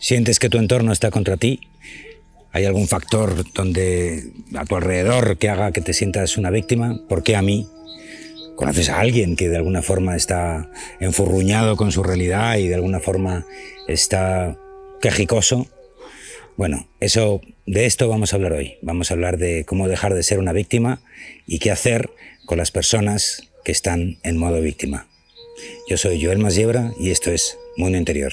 ¿Sientes que tu entorno está contra ti? ¿Hay algún factor donde a tu alrededor que haga que te sientas una víctima? ¿Por qué a mí? ¿Conoces a alguien que de alguna forma está enfurruñado con su realidad y de alguna forma está quejicoso? Bueno, eso, de esto vamos a hablar hoy. Vamos a hablar de cómo dejar de ser una víctima y qué hacer con las personas que están en modo víctima. Yo soy Joel Masiebra y esto es Mundo Interior.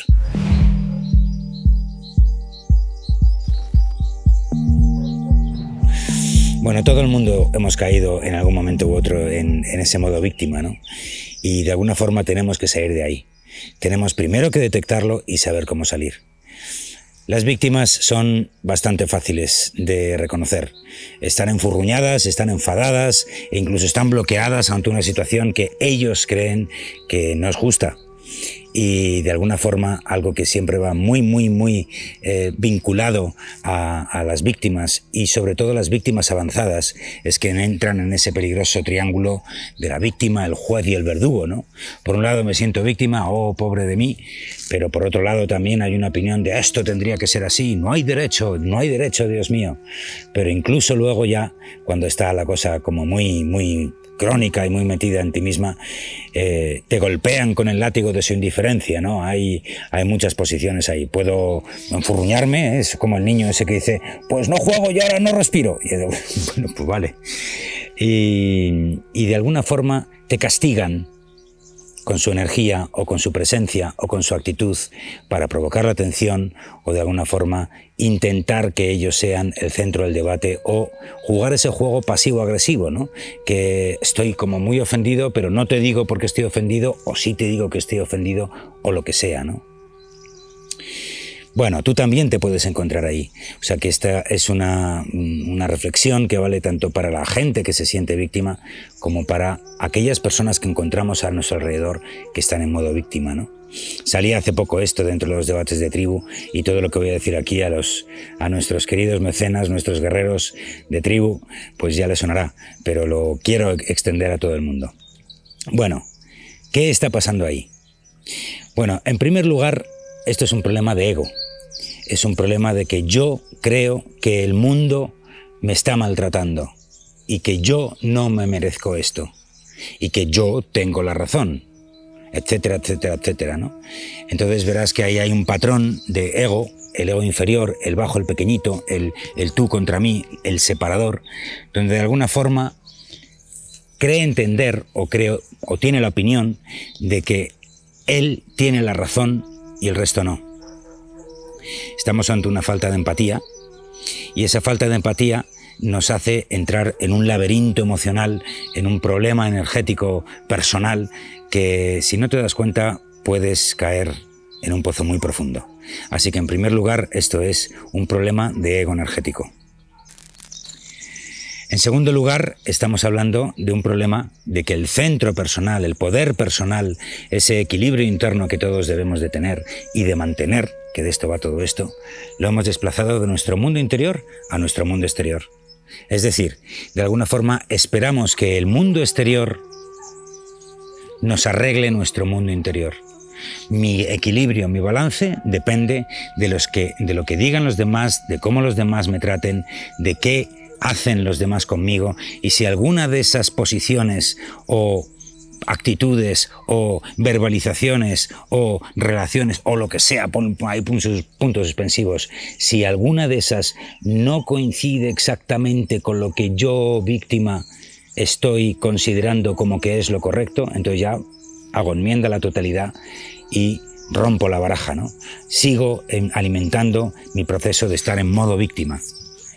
Bueno, todo el mundo hemos caído en algún momento u otro en, ese modo víctima, ¿no? Y de alguna forma tenemos que salir de ahí. Tenemos primero que detectarlo y saber cómo salir. Las víctimas son bastante fáciles de reconocer. Están enfurruñadas, están enfadadas e incluso están bloqueadas ante una situación que ellos creen que no es justa y de alguna forma algo que siempre va muy, muy, muy eh, vinculado a, las víctimas y sobre todo las víctimas avanzadas es que entran en ese peligroso triángulo de la víctima, el juez y el verdugo, ¿no? Por un lado me siento víctima, oh, pobre de mí, pero por otro lado también hay una opinión de esto tendría que ser así, no hay derecho, no hay derecho, Dios mío. Pero incluso luego ya, cuando está la cosa como muy, muy crónica y muy metida en ti misma, eh, te golpean con el látigo de su indiferencia, ¿no? Hay, hay muchas posiciones ahí. Puedo enfurruñarme, ¿eh? es como el niño ese que dice, pues no juego y ahora no respiro. Y bueno, pues vale. Y, y de alguna forma te castigan con su energía o con su presencia o con su actitud para provocar la atención o de alguna forma intentar que ellos sean el centro del debate o jugar ese juego pasivo-agresivo, ¿no? Que estoy como muy ofendido, pero no te digo porque estoy ofendido o sí te digo que estoy ofendido o lo que sea, ¿no? Bueno, tú también te puedes encontrar ahí. O sea que esta es una, una, reflexión que vale tanto para la gente que se siente víctima como para aquellas personas que encontramos a nuestro alrededor que están en modo víctima, ¿no? Salía hace poco esto dentro de los debates de tribu y todo lo que voy a decir aquí a, los, a nuestros queridos mecenas, nuestros guerreros de tribu, pues ya les sonará, pero lo quiero extender a todo el mundo. Bueno, ¿qué está pasando ahí? Bueno, en primer lugar, esto es un problema de ego es un problema de que yo creo que el mundo me está maltratando y que yo no me merezco esto y que yo tengo la razón, etcétera, etcétera, etcétera, ¿no? Entonces verás que ahí hay un patrón de ego, el ego inferior, el bajo, el pequeñito, el, el tú contra mí, el separador, donde de alguna forma cree entender o creo o tiene la opinión de que él tiene la razón y el resto no. Estamos ante una falta de empatía y esa falta de empatía nos hace entrar en un laberinto emocional, en un problema energético personal que si no te das cuenta puedes caer en un pozo muy profundo. Así que en primer lugar esto es un problema de ego energético. En segundo lugar, estamos hablando de un problema de que el centro personal, el poder personal, ese equilibrio interno que todos debemos de tener y de mantener, que de esto va todo esto, lo hemos desplazado de nuestro mundo interior a nuestro mundo exterior. Es decir, de alguna forma esperamos que el mundo exterior nos arregle nuestro mundo interior. Mi equilibrio, mi balance depende de, los que, de lo que digan los demás, de cómo los demás me traten, de qué hacen los demás conmigo y si alguna de esas posiciones o actitudes o verbalizaciones o relaciones o lo que sea, hay puntos, puntos suspensivos, si alguna de esas no coincide exactamente con lo que yo, víctima, estoy considerando como que es lo correcto, entonces ya hago enmienda a la totalidad y rompo la baraja, ¿no? Sigo alimentando mi proceso de estar en modo víctima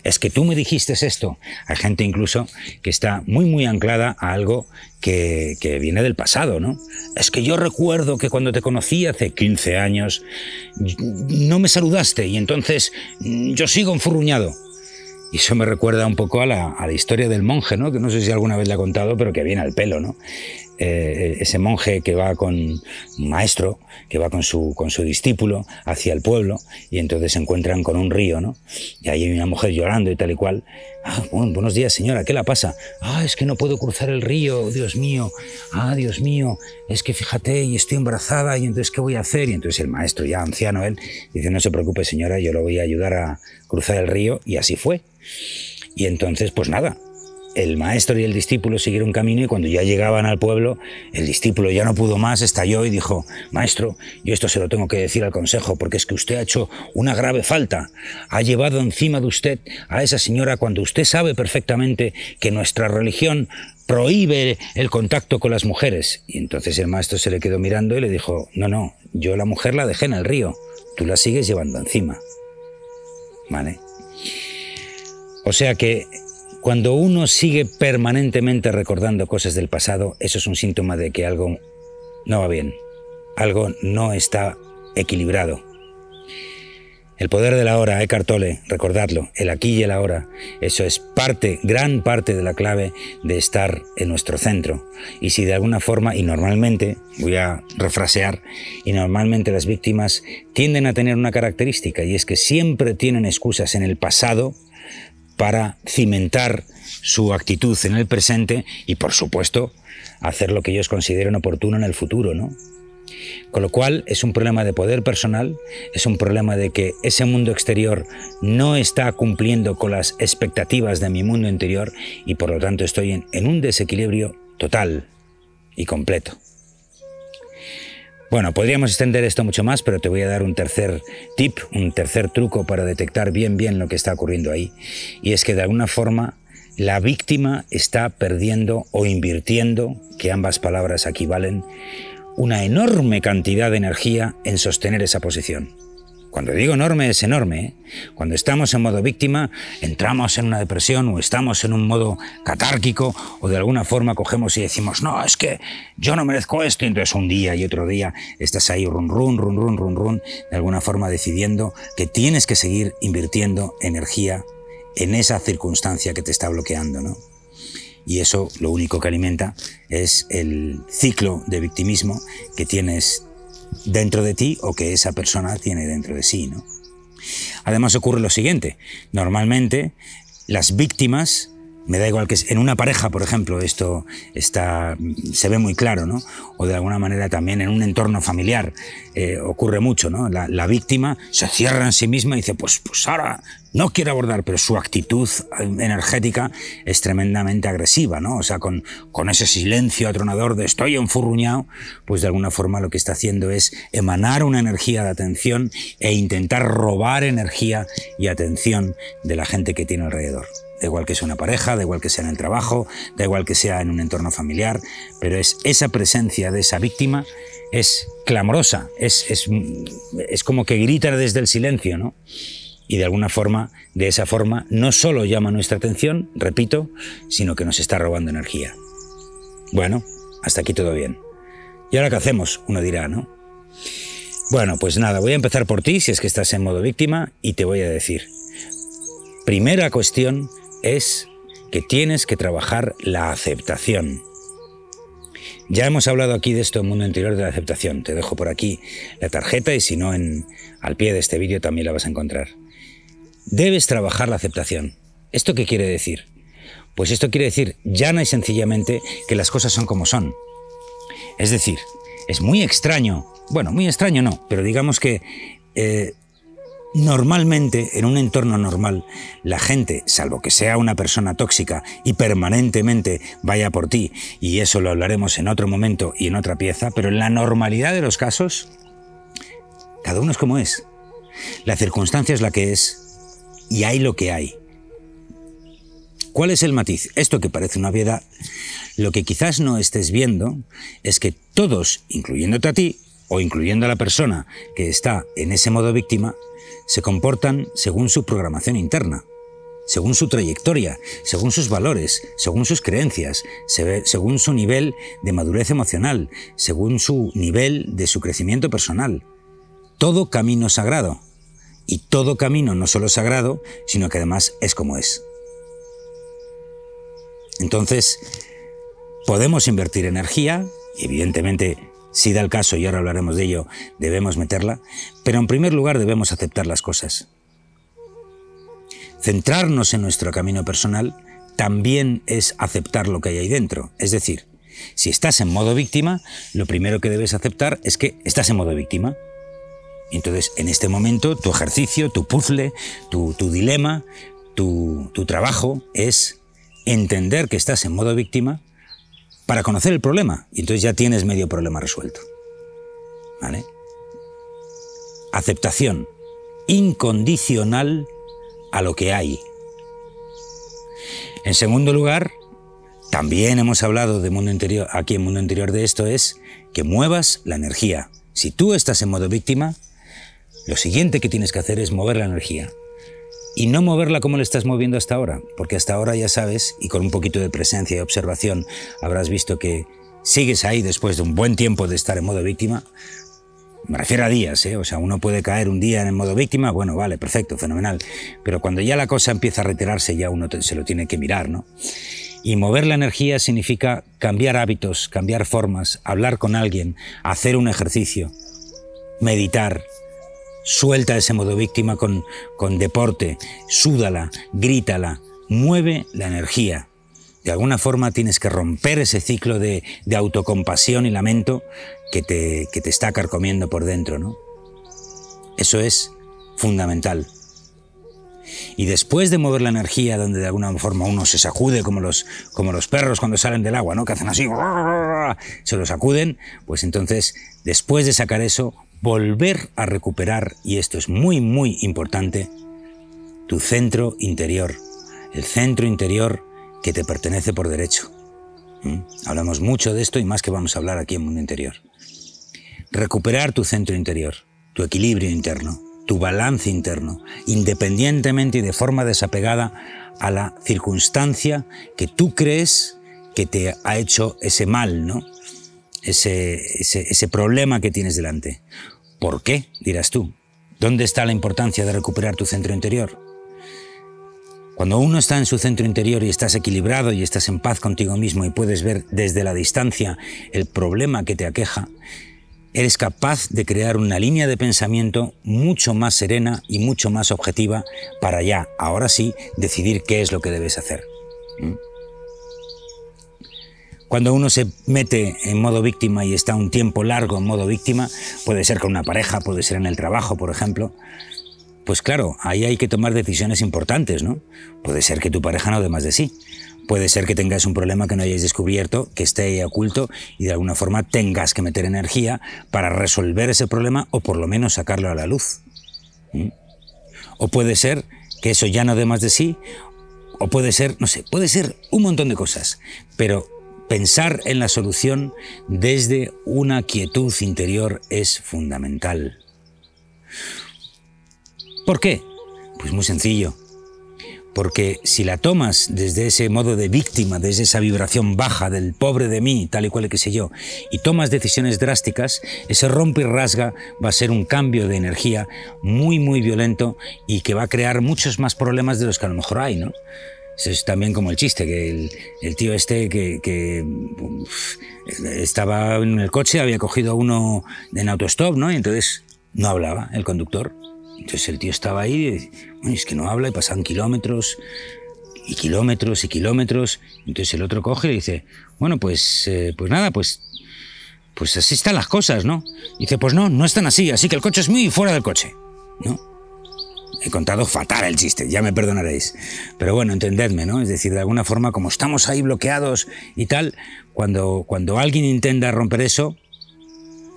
es que tú me dijiste esto. Hay gente incluso que está muy, muy anclada a algo que, viene del pasado, ¿no? Es que yo recuerdo que cuando te conocí hace 15 años, no me saludaste y entonces mm, yo sigo enfurruñado. Y eso me recuerda un poco a la, historia del monje, ¿no? Que no sé si alguna vez le he contado, pero que viene al pelo, ¿no? Eh, ese monje que va con un maestro, que va con su, con su discípulo hacia el pueblo y entonces se encuentran con un río, ¿no? Y ahí hay una mujer llorando y tal y cual. Ah, buenos días, señora, ¿qué la pasa? Ah, es que no puedo cruzar el río, Dios mío. Ah, Dios mío, es que fíjate, y estoy embarazada, y entonces, ¿qué voy a hacer? Y entonces el maestro, ya anciano él, dice, no se preocupe, señora, yo lo voy a ayudar a cruzar el río, y así fue. Y entonces, pues nada, el maestro y el discípulo siguieron camino y cuando ya llegaban al pueblo, el discípulo ya no pudo más, estalló y dijo, Maestro, yo esto se lo tengo que decir al consejo porque es que usted ha hecho una grave falta. Ha llevado encima de usted a esa señora cuando usted sabe perfectamente que nuestra religión prohíbe el contacto con las mujeres. Y entonces el maestro se le quedó mirando y le dijo, no, no, yo la mujer la dejé en el río, tú la sigues llevando encima. ¿Vale? O sea que cuando uno sigue permanentemente recordando cosas del pasado, eso es un síntoma de que algo no va bien, algo no está equilibrado. El poder de la hora, Eckhart Tolle, recordadlo, el aquí y el ahora, eso es parte, gran parte de la clave de estar en nuestro centro. Y si de alguna forma, y normalmente, voy a refrasear, y normalmente las víctimas tienden a tener una característica, y es que siempre tienen excusas en el pasado para cimentar su actitud en el presente y, por supuesto, hacer lo que ellos consideren oportuno en el futuro, ¿no? Con lo cual es un problema de poder personal, es un problema de que ese mundo exterior no está cumpliendo con las expectativas de mi mundo interior y por lo tanto estoy en, en un desequilibrio total y completo. Bueno, podríamos extender esto mucho más, pero te voy a dar un tercer tip, un tercer truco para detectar bien bien lo que está ocurriendo ahí. Y es que de alguna forma la víctima está perdiendo o invirtiendo, que ambas palabras equivalen, una enorme cantidad de energía en sostener esa posición. Cuando digo enorme es enorme. Cuando estamos en modo víctima, entramos en una depresión o estamos en un modo catárquico o de alguna forma cogemos y decimos, no, es que yo no merezco esto. Y entonces un día y otro día estás ahí run, run, run, run, run, run, de alguna forma decidiendo que tienes que seguir invirtiendo energía en esa circunstancia que te está bloqueando, ¿no? Y eso lo único que alimenta es el ciclo de victimismo que tienes dentro de ti o que esa persona tiene dentro de sí. ¿no? Además ocurre lo siguiente, normalmente las víctimas me da igual que en una pareja, por ejemplo, esto está, se ve muy claro, ¿no? O de alguna manera también en un entorno familiar eh, ocurre mucho, ¿no? La, víctima se cierra en sí misma y dice, pues, pues ahora no quiere abordar, pero su actitud energética es tremendamente agresiva, ¿no? O sea, con, con ese silencio atronador de estoy enfurruñado, pues de alguna forma lo que está haciendo es emanar una energía de atención e intentar robar energía y atención de la gente que tiene alrededor da igual que sea una pareja, da igual que sea en el trabajo, da igual que sea en un entorno familiar, pero es esa presencia de esa víctima es clamorosa, es, es, es como que grita desde el silencio, ¿no? Y de alguna forma, de esa forma, no solo llama nuestra atención, repito, sino que nos está robando energía. Bueno, hasta aquí todo bien. ¿Y ahora qué hacemos? Uno dirá, ¿no? Bueno, pues nada, voy a empezar por ti si es que estás en modo víctima y te voy a decir. Primera cuestión, es que tienes que trabajar la aceptación. Ya hemos hablado aquí de esto en Mundo Interior de la Aceptación. Te dejo por aquí la tarjeta y si no, en, al pie de este vídeo también la vas a encontrar. Debes trabajar la aceptación. ¿Esto qué quiere decir? Pues esto quiere decir llana y sencillamente que las cosas son como son. Es decir, es muy extraño, bueno, muy extraño no, pero digamos que eh, Normalmente, en un entorno normal, la gente, salvo que sea una persona tóxica y permanentemente vaya por ti, y eso lo hablaremos en otro momento y en otra pieza, pero en la normalidad de los casos, cada uno es como es. La circunstancia es la que es y hay lo que hay. ¿Cuál es el matiz? Esto que parece una obviedad, lo que quizás no estés viendo es que todos, incluyéndote a ti, o incluyendo a la persona que está en ese modo víctima, se comportan según su programación interna, según su trayectoria, según sus valores, según sus creencias, según su nivel de madurez emocional, según su nivel de su crecimiento personal. Todo camino sagrado. Y todo camino no solo sagrado, sino que además es como es. Entonces, podemos invertir energía, y evidentemente, si da el caso, y ahora hablaremos de ello, debemos meterla, pero en primer lugar debemos aceptar las cosas. Centrarnos en nuestro camino personal también es aceptar lo que hay ahí dentro. Es decir, si estás en modo víctima, lo primero que debes aceptar es que estás en modo víctima. entonces, en este momento, tu ejercicio, tu puzzle, tu, dilema, tu, tu trabajo es entender que estás en modo víctima para conocer el problema. Y entonces ya tienes medio problema resuelto. ¿Vale? Aceptación incondicional a lo que hay. En segundo lugar, también hemos hablado de mundo interior, aquí en mundo interior de esto es que muevas la energía. Si tú estás en modo víctima, lo siguiente que tienes que hacer es mover la energía. Y no moverla como le estás moviendo hasta ahora, porque hasta ahora ya sabes, y con un poquito de presencia y observación, habrás visto que sigues ahí después de un buen tiempo de estar en modo víctima. Me refiero a días, ¿eh? o sea, uno puede caer un día en modo víctima, bueno, vale, perfecto, fenomenal. Pero cuando ya la cosa empieza a retirarse, ya uno se lo tiene que mirar, ¿no? Y mover la energía significa cambiar hábitos, cambiar formas, hablar con alguien, hacer un ejercicio, meditar. Suelta ese modo víctima con, con deporte, súdala, grítala, mueve la energía. De alguna forma tienes que romper ese ciclo de, de autocompasión y lamento que te, que te está carcomiendo por dentro, ¿no? Eso es fundamental. Y después de mover la energía, donde de alguna forma uno se sacude como los, como los perros cuando salen del agua, ¿no? Que hacen así, se lo sacuden, pues entonces, después de sacar eso, volver a recuperar, y esto es muy, muy importante, tu centro interior. El centro interior que te pertenece por derecho. ¿Mm? Hablamos mucho de esto y más que vamos a hablar aquí en Mundo Interior. Recuperar tu centro interior, tu equilibrio interno tu balance interno, independientemente y de forma desapegada a la circunstancia que tú crees que te ha hecho ese mal, ¿no? Ese, ese, ese problema que tienes delante. ¿Por qué? dirás tú. ¿Dónde está la importancia de recuperar tu centro interior? Cuando uno está en su centro interior y estás equilibrado y estás en paz contigo mismo y puedes ver desde la distancia el problema que te aqueja, eres capaz de crear una línea de pensamiento mucho más serena y mucho más objetiva para ya, ahora sí, decidir qué es lo que debes hacer. ¿Mm? Cuando uno se mete en modo víctima y está un tiempo largo en modo víctima, puede ser con una pareja, puede ser en el trabajo, por ejemplo, pues claro, ahí hay que tomar decisiones importantes, ¿no? Puede ser que tu pareja no dé más de sí, Puede ser que tengas un problema que no hayáis descubierto, que esté oculto y de alguna forma tengas que meter energía para resolver ese problema o por lo menos sacarlo a la luz. O puede ser que eso ya no dé más de sí, o puede ser, no sé, puede ser un montón de cosas, pero pensar en la solución desde una quietud interior es fundamental. ¿Por qué? Pues muy sencillo. Porque si la tomas desde ese modo de víctima, desde esa vibración baja del pobre de mí, tal y cual que sé yo, y tomas decisiones drásticas, ese rompe y rasga va a ser un cambio de energía muy, muy violento y que va a crear muchos más problemas de los que a lo mejor hay, ¿no? Es también como el chiste, que el, tío este que, estaba en el coche, había cogido uno en autostop, ¿no? Y entonces no hablaba el conductor. Entonces el tío estaba ahí, y, es que no habla y pasan kilómetros y kilómetros y kilómetros. Entonces el otro coge y dice, bueno, pues, eh, pues nada, pues, pues así están las cosas, ¿no? Y dice, pues no, no están así, así que el coche es muy fuera del coche, ¿no? He contado fatal el chiste, ya me perdonaréis. Pero bueno, entendedme, ¿no? Es decir, de alguna forma, como estamos ahí bloqueados y tal, cuando, cuando alguien intenta romper eso,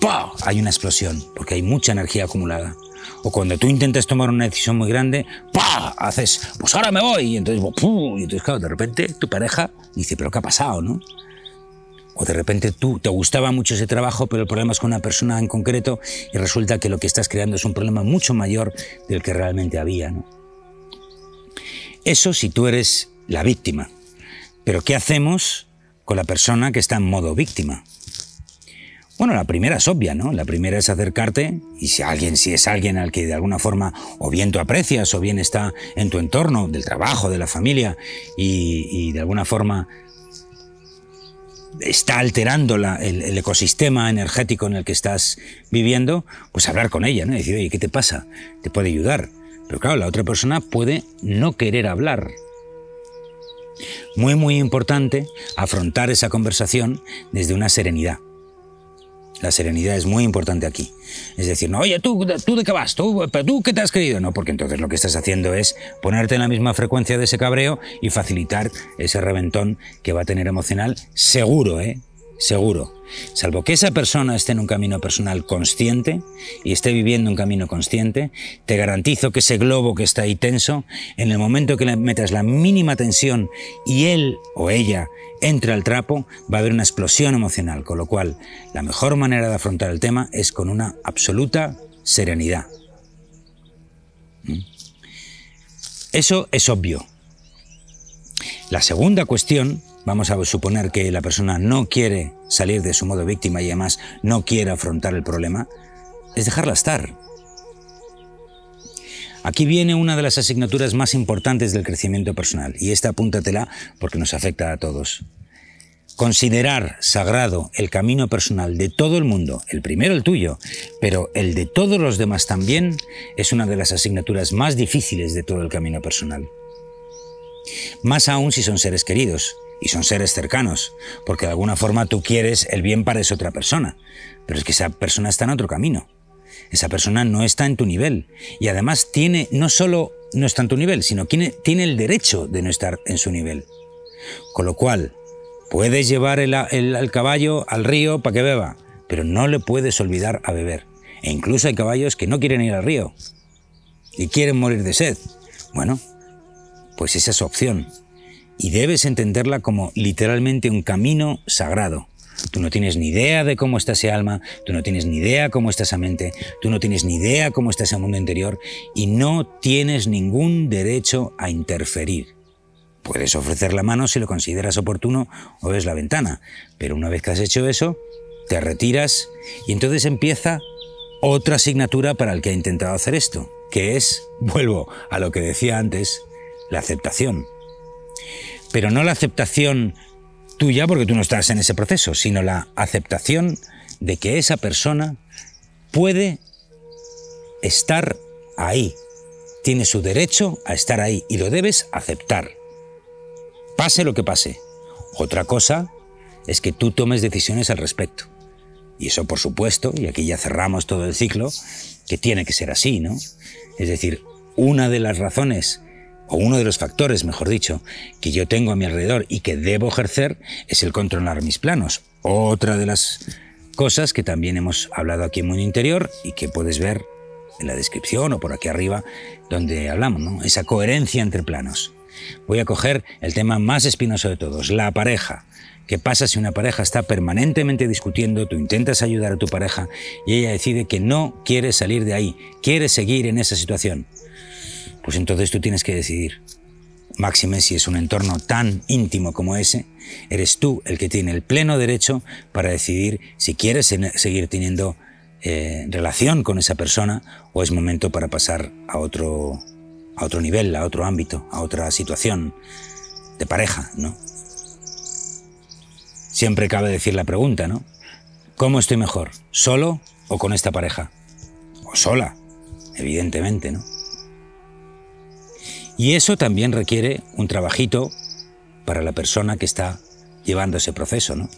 ¡pah! hay una explosión, porque hay mucha energía acumulada. O cuando tú intentas tomar una decisión muy grande, ¡pah! Haces, pues ahora me voy. Y entonces, ¡pum! Y entonces, claro, de repente tu pareja dice, ¿pero qué ha pasado, no? O de repente tú te gustaba mucho ese trabajo, pero el problema es con una persona en concreto y resulta que lo que estás creando es un problema mucho mayor del que realmente había, ¿no? Eso si tú eres la víctima. Pero ¿qué hacemos con la persona que está en modo víctima? Bueno, la primera es obvia, ¿no? La primera es acercarte y si alguien, si es alguien al que de alguna forma o bien tú aprecias o bien está en tu entorno, del trabajo, de la familia y, de alguna forma está alterando el, ecosistema energético en el que estás viviendo, pues hablar con ella, ¿no? Decir, oye, ¿qué te pasa? Te puede ayudar. Pero claro, la otra persona puede no querer hablar. Muy, muy importante afrontar esa conversación desde una serenidad. La serenidad es muy importante aquí. Es decir, no, oye, ¿tú, tú de qué vas? ¿Tú, ¿Pero tú qué te has creído? No, porque entonces lo que estás haciendo es ponerte en la misma frecuencia de ese cabreo y facilitar ese reventón que va a tener emocional seguro, ¿eh? Seguro. Salvo que esa persona esté en un camino personal consciente y esté viviendo un camino consciente, te garantizo que ese globo que está ahí tenso, en el momento que le metas la mínima tensión y él o ella entre al trapo, va a haber una explosión emocional, con lo cual la mejor manera de afrontar el tema es con una absoluta serenidad. ¿Mm? Eso es obvio. La segunda cuestión vamos a suponer que la persona no quiere salir de su modo víctima y además no quiere afrontar el problema, es dejarla estar. Aquí viene una de las asignaturas más importantes del crecimiento personal y esta apúntatela porque nos afecta a todos. Considerar sagrado el camino personal de todo el mundo, el primero el tuyo, pero el de todos los demás también, es una de las asignaturas más difíciles de todo el camino personal. Más aún si son seres queridos, y son seres cercanos, porque de alguna forma tú quieres el bien para esa otra persona, pero es que esa persona está en otro camino. Esa persona no está en tu nivel y además tiene no solo no está en tu nivel, sino tiene, tiene el derecho de no estar en su nivel. Con lo cual, puedes llevar el, el caballo al río para que beba, pero no le puedes olvidar a beber. E incluso hay caballos que no quieren ir al río y quieren morir de sed. Bueno, pues esa es su opción y debes entenderla como literalmente un camino sagrado. Tú no tienes ni idea de cómo está ese alma, tú no tienes ni idea cómo está esa mente, tú no tienes ni idea cómo está ese mundo interior y no tienes ningún derecho a interferir. Puedes ofrecer la mano si lo consideras oportuno o ves la ventana, pero una vez que has hecho eso, te retiras y entonces empieza otra asignatura para el que ha intentado hacer esto, que es, vuelvo a lo que decía antes, la aceptación. Pero no la aceptación tuya porque tú no estás en ese proceso, sino la aceptación de que esa persona puede estar ahí, tiene su derecho a estar ahí y lo debes aceptar. Pase lo que pase. Otra cosa es que tú tomes decisiones al respecto. Y eso, por supuesto, y aquí ya cerramos todo el ciclo, que tiene que ser así, ¿no? Es decir, una de las razones o uno de los factores, mejor dicho, que yo tengo a mi alrededor y que debo ejercer es el controlar mis planos. Otra de las cosas que también hemos hablado aquí en Mundo Interior y que puedes ver en la descripción o por aquí arriba donde hablamos, ¿no? Esa coherencia entre planos. Voy a coger el tema más espinoso de todos, la pareja. ¿Qué pasa si una pareja está permanentemente discutiendo, tú intentas ayudar a tu pareja y ella decide que no quiere salir de ahí, quiere seguir en esa situación? Pues entonces tú tienes que decidir. Máxime, si es un entorno tan íntimo como ese, eres tú el que tiene el pleno derecho para decidir si quieres seguir teniendo eh, relación con esa persona o es momento para pasar a otro, a otro nivel, a otro ámbito, a otra situación de pareja, ¿no? Siempre cabe decir la pregunta, ¿no? ¿Cómo estoy mejor? ¿Solo o con esta pareja? O sola, evidentemente, ¿no? Y eso también requiere un trabajito para la persona que está llevando ese proceso, ¿no?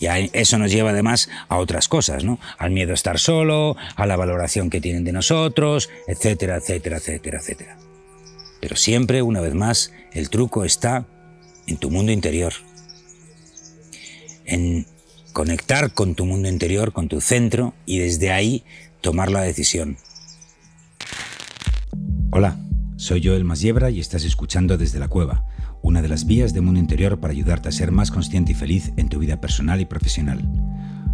Y eso nos lleva además a otras cosas, ¿no? Al miedo a estar solo, a la valoración que tienen de nosotros, etcétera, etcétera, etcétera, etcétera. Pero siempre, una vez más, el truco está en tu mundo interior. En conectar con tu mundo interior, con tu centro, y desde ahí tomar la decisión. Hola. Soy Joel Masiebra y estás escuchando Desde la Cueva, una de las vías de mundo interior para ayudarte a ser más consciente y feliz en tu vida personal y profesional.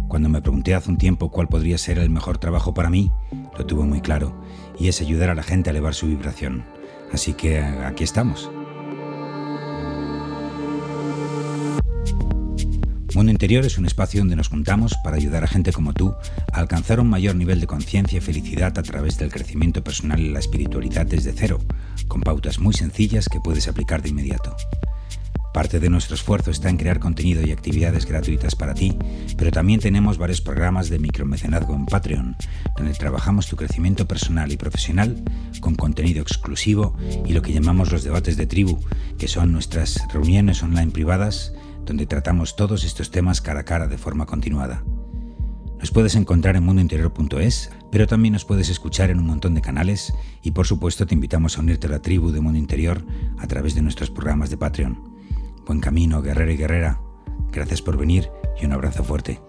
Cuando me pregunté hace un tiempo cuál podría ser el mejor trabajo para mí, lo tuve muy claro, y es ayudar a la gente a elevar su vibración. Así que aquí estamos. Mundo Interior es un espacio donde nos juntamos para ayudar a gente como tú a alcanzar un mayor nivel de conciencia y felicidad a través del crecimiento personal y la espiritualidad desde cero, con pautas muy sencillas que puedes aplicar de inmediato. Parte de nuestro esfuerzo está en crear contenido y actividades gratuitas para ti, pero también tenemos varios programas de micromecenazgo en Patreon, donde trabajamos tu crecimiento personal y profesional con contenido exclusivo y lo que llamamos los debates de tribu, que son nuestras reuniones online privadas donde tratamos todos estos temas cara a cara de forma continuada. Nos puedes encontrar en mundointerior.es, pero también nos puedes escuchar en un montón de canales y por supuesto te invitamos a unirte a la tribu de Mundo Interior a través de nuestros programas de Patreon. Buen camino, guerrero y guerrera. Gracias por venir y un abrazo fuerte.